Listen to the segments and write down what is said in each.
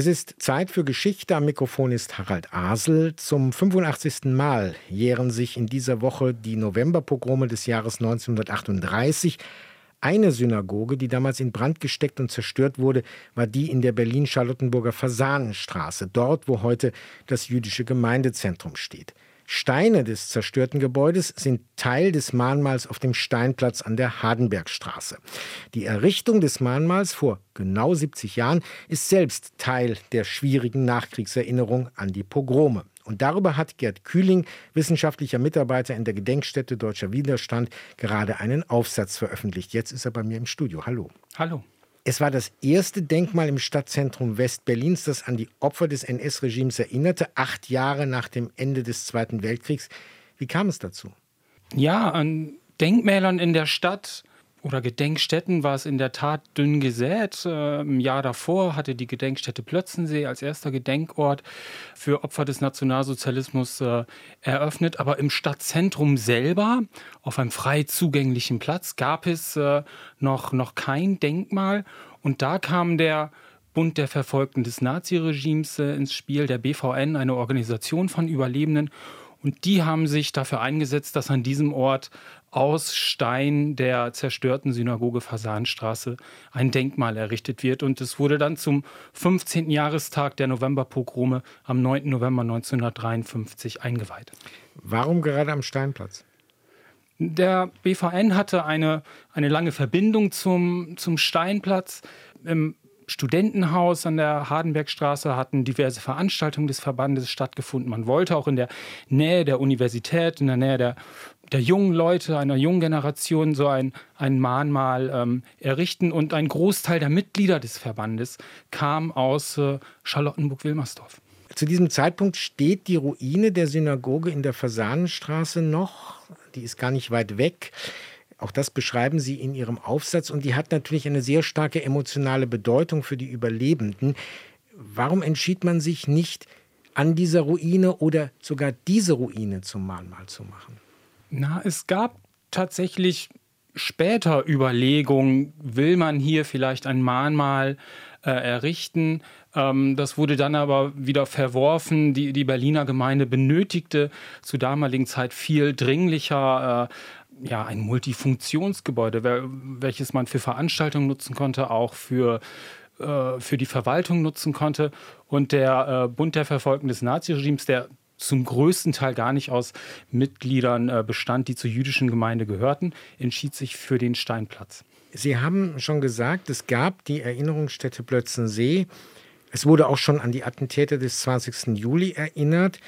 Es ist Zeit für Geschichte. Am Mikrofon ist Harald Asel. Zum 85. Mal jähren sich in dieser Woche die Novemberpogrome des Jahres 1938. Eine Synagoge, die damals in Brand gesteckt und zerstört wurde, war die in der Berlin-Charlottenburger Fasanenstraße, dort, wo heute das jüdische Gemeindezentrum steht. Steine des zerstörten Gebäudes sind Teil des Mahnmals auf dem Steinplatz an der Hardenbergstraße. Die Errichtung des Mahnmals vor genau 70 Jahren ist selbst Teil der schwierigen Nachkriegserinnerung an die Pogrome. Und darüber hat Gerd Kühling, wissenschaftlicher Mitarbeiter in der Gedenkstätte Deutscher Widerstand, gerade einen Aufsatz veröffentlicht. Jetzt ist er bei mir im Studio. Hallo. Hallo. Es war das erste Denkmal im Stadtzentrum Westberlins, das an die Opfer des NS-Regimes erinnerte, acht Jahre nach dem Ende des Zweiten Weltkriegs. Wie kam es dazu? Ja, an Denkmälern in der Stadt oder Gedenkstätten war es in der Tat dünn gesät. Äh, Im Jahr davor hatte die Gedenkstätte Plötzensee als erster Gedenkort für Opfer des Nationalsozialismus äh, eröffnet. Aber im Stadtzentrum selber, auf einem frei zugänglichen Platz, gab es äh, noch, noch kein Denkmal. Und da kam der Bund der Verfolgten des Naziregimes ins Spiel, der BVN, eine Organisation von Überlebenden. Und die haben sich dafür eingesetzt, dass an diesem Ort aus Stein der zerstörten Synagoge Fasanstraße ein Denkmal errichtet wird. Und es wurde dann zum 15. Jahrestag der Novemberpogrome am 9. November 1953 eingeweiht. Warum gerade am Steinplatz? Der BVN hatte eine, eine lange Verbindung zum, zum Steinplatz. Im Studentenhaus an der Hardenbergstraße hatten diverse Veranstaltungen des Verbandes stattgefunden. Man wollte auch in der Nähe der Universität, in der Nähe der, der jungen Leute, einer jungen Generation so ein, ein Mahnmal ähm, errichten. Und ein Großteil der Mitglieder des Verbandes kam aus äh, Charlottenburg-Wilmersdorf. Zu diesem Zeitpunkt steht die Ruine der Synagoge in der Fasanenstraße noch. Die ist gar nicht weit weg. Auch das beschreiben Sie in Ihrem Aufsatz und die hat natürlich eine sehr starke emotionale Bedeutung für die Überlebenden. Warum entschied man sich nicht, an dieser Ruine oder sogar diese Ruine zum Mahnmal zu machen? Na, es gab tatsächlich später Überlegungen, will man hier vielleicht ein Mahnmal äh, errichten? Ähm, das wurde dann aber wieder verworfen. Die, die Berliner Gemeinde benötigte zur damaligen Zeit viel dringlicher äh, ja, ein Multifunktionsgebäude, welches man für Veranstaltungen nutzen konnte, auch für, äh, für die Verwaltung nutzen konnte. Und der äh, Bund der Verfolgten des Naziregimes, der zum größten Teil gar nicht aus Mitgliedern äh, bestand, die zur jüdischen Gemeinde gehörten, entschied sich für den Steinplatz. Sie haben schon gesagt, es gab die Erinnerungsstätte Plötzensee. Es wurde auch schon an die Attentäter des 20. Juli erinnert.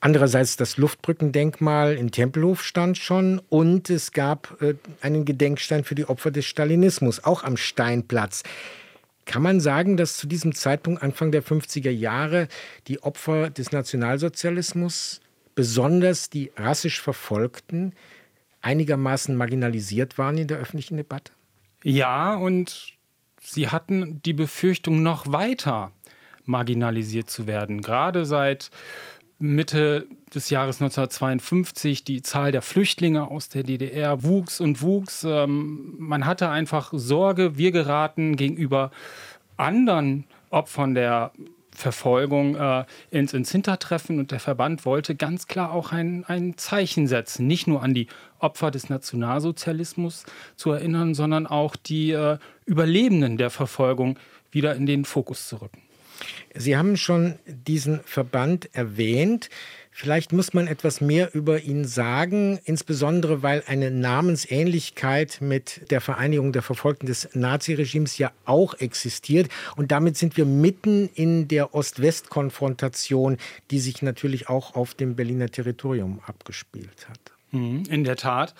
Andererseits das Luftbrückendenkmal in Tempelhof stand schon und es gab äh, einen Gedenkstein für die Opfer des Stalinismus, auch am Steinplatz. Kann man sagen, dass zu diesem Zeitpunkt, Anfang der 50er Jahre, die Opfer des Nationalsozialismus, besonders die rassisch Verfolgten, einigermaßen marginalisiert waren in der öffentlichen Debatte? Ja, und sie hatten die Befürchtung, noch weiter marginalisiert zu werden. Gerade seit Mitte des Jahres 1952 die Zahl der Flüchtlinge aus der DDR wuchs und wuchs. Ähm, man hatte einfach Sorge, wir geraten gegenüber anderen Opfern der Verfolgung äh, ins, ins Hintertreffen und der Verband wollte ganz klar auch ein, ein Zeichen setzen, nicht nur an die Opfer des Nationalsozialismus zu erinnern, sondern auch die äh, Überlebenden der Verfolgung wieder in den Fokus zu rücken. Sie haben schon diesen Verband erwähnt. Vielleicht muss man etwas mehr über ihn sagen, insbesondere weil eine Namensähnlichkeit mit der Vereinigung der Verfolgten des Naziregimes ja auch existiert. Und damit sind wir mitten in der Ost-West-Konfrontation, die sich natürlich auch auf dem Berliner Territorium abgespielt hat. Mhm, in der Tat.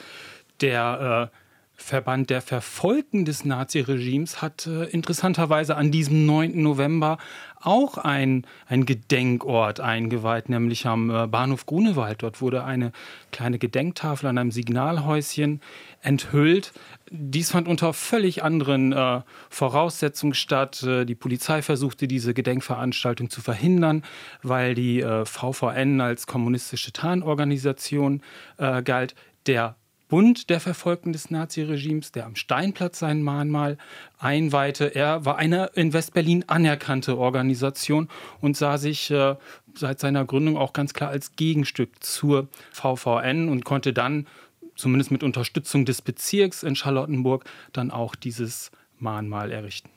Der äh Verband der Verfolgten des Naziregimes hat äh, interessanterweise an diesem 9. November auch ein, ein Gedenkort eingeweiht, nämlich am äh, Bahnhof Grunewald. Dort wurde eine kleine Gedenktafel an einem Signalhäuschen enthüllt. Dies fand unter völlig anderen äh, Voraussetzungen statt. Äh, die Polizei versuchte, diese Gedenkveranstaltung zu verhindern, weil die äh, VVN als kommunistische Tarnorganisation äh, galt. Der Bund der Verfolgten des Naziregimes, der am Steinplatz sein Mahnmal einweihte. Er war eine in Westberlin anerkannte Organisation und sah sich äh, seit seiner Gründung auch ganz klar als Gegenstück zur VVN und konnte dann, zumindest mit Unterstützung des Bezirks in Charlottenburg, dann auch dieses Mahnmal errichten.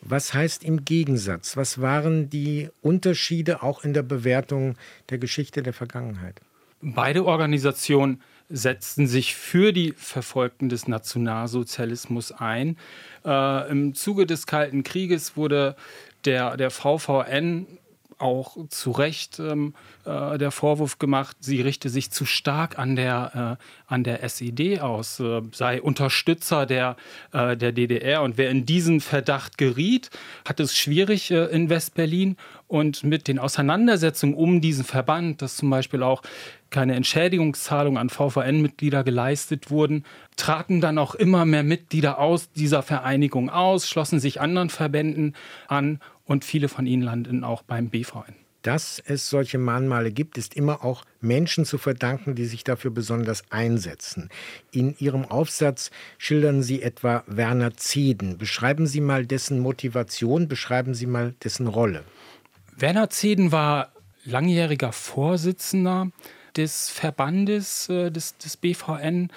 Was heißt im Gegensatz? Was waren die Unterschiede auch in der Bewertung der Geschichte der Vergangenheit? Beide Organisationen setzten sich für die Verfolgten des Nationalsozialismus ein. Äh, Im Zuge des Kalten Krieges wurde der, der VVN auch zu Recht ähm, äh, der Vorwurf gemacht, sie richte sich zu stark an der, äh, an der SED aus, äh, sei Unterstützer der, äh, der DDR. Und wer in diesen Verdacht geriet, hat es schwierig äh, in Westberlin. Und mit den Auseinandersetzungen um diesen Verband, dass zum Beispiel auch keine Entschädigungszahlungen an VVN-Mitglieder geleistet wurden, traten dann auch immer mehr Mitglieder aus dieser Vereinigung aus, schlossen sich anderen Verbänden an und viele von ihnen landen auch beim BVN. Dass es solche Mahnmale gibt, ist immer auch Menschen zu verdanken, die sich dafür besonders einsetzen. In Ihrem Aufsatz schildern Sie etwa Werner Zeden. Beschreiben Sie mal dessen Motivation, beschreiben Sie mal dessen Rolle. Werner Zeden war langjähriger Vorsitzender des Verbandes äh, des, des BVN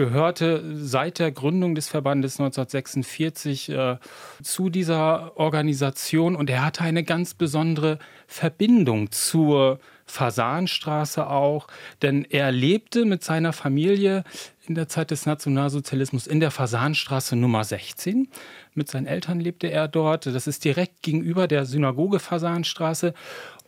gehörte seit der Gründung des Verbandes 1946 äh, zu dieser Organisation und er hatte eine ganz besondere Verbindung zur Fasanstraße auch, denn er lebte mit seiner Familie in der Zeit des Nationalsozialismus in der Fasanstraße Nummer 16. Mit seinen Eltern lebte er dort. Das ist direkt gegenüber der Synagoge Fasanstraße.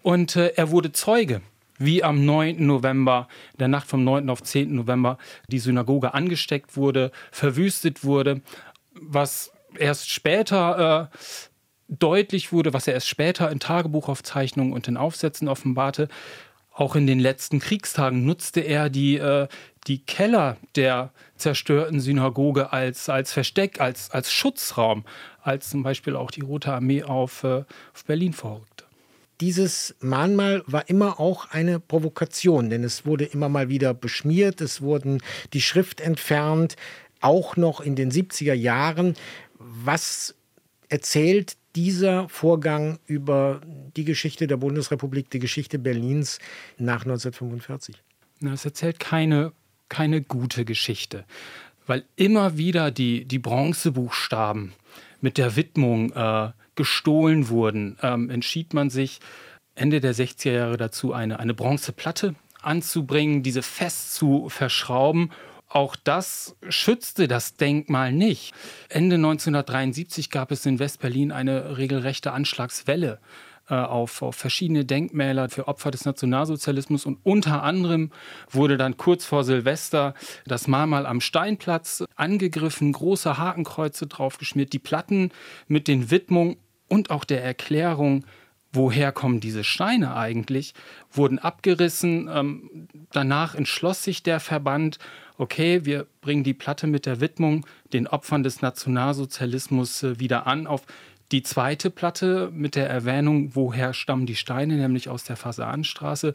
Und äh, er wurde Zeuge wie am 9. November, der Nacht vom 9. auf 10. November, die Synagoge angesteckt wurde, verwüstet wurde, was erst später äh, deutlich wurde, was er erst später in Tagebuchaufzeichnungen und in Aufsätzen offenbarte. Auch in den letzten Kriegstagen nutzte er die, äh, die Keller der zerstörten Synagoge als, als Versteck, als, als Schutzraum, als zum Beispiel auch die Rote Armee auf, äh, auf Berlin vorrückte dieses Mahnmal war immer auch eine Provokation, denn es wurde immer mal wieder beschmiert, es wurden die Schrift entfernt, auch noch in den 70er Jahren. Was erzählt dieser Vorgang über die Geschichte der Bundesrepublik, die Geschichte Berlins nach 1945? Na, es erzählt keine, keine gute Geschichte, weil immer wieder die, die Bronzebuchstaben mit der Widmung äh, gestohlen wurden, ähm, entschied man sich Ende der 60er Jahre dazu, eine, eine Bronzeplatte anzubringen, diese fest zu verschrauben. Auch das schützte das Denkmal nicht. Ende 1973 gab es in Westberlin eine regelrechte Anschlagswelle auf, auf verschiedene Denkmäler für Opfer des Nationalsozialismus und unter anderem wurde dann kurz vor Silvester das Mahnmal am Steinplatz angegriffen, große Hakenkreuze draufgeschmiert, die Platten mit den Widmungen und auch der Erklärung, woher kommen diese Steine eigentlich, wurden abgerissen. Ähm, danach entschloss sich der Verband, okay, wir bringen die Platte mit der Widmung den Opfern des Nationalsozialismus äh, wieder an auf die zweite Platte mit der Erwähnung, woher stammen die Steine, nämlich aus der Fasanenstraße,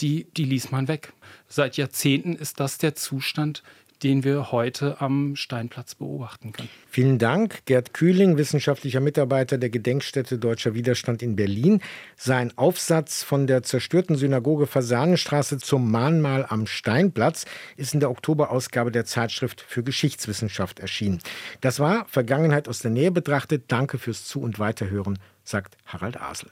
die, die ließ man weg. Seit Jahrzehnten ist das der Zustand, den wir heute am Steinplatz beobachten können. Vielen Dank, Gerd Kühling, wissenschaftlicher Mitarbeiter der Gedenkstätte Deutscher Widerstand in Berlin. Sein Aufsatz von der zerstörten Synagoge Fasanenstraße zum Mahnmal am Steinplatz ist in der Oktoberausgabe der Zeitschrift für Geschichtswissenschaft erschienen. Das war Vergangenheit aus der Nähe betrachtet. Danke fürs Zu- und Weiterhören, sagt Harald Asel.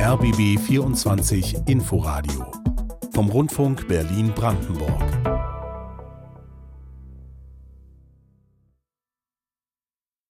RBB 24 Inforadio vom Rundfunk Berlin-Brandenburg.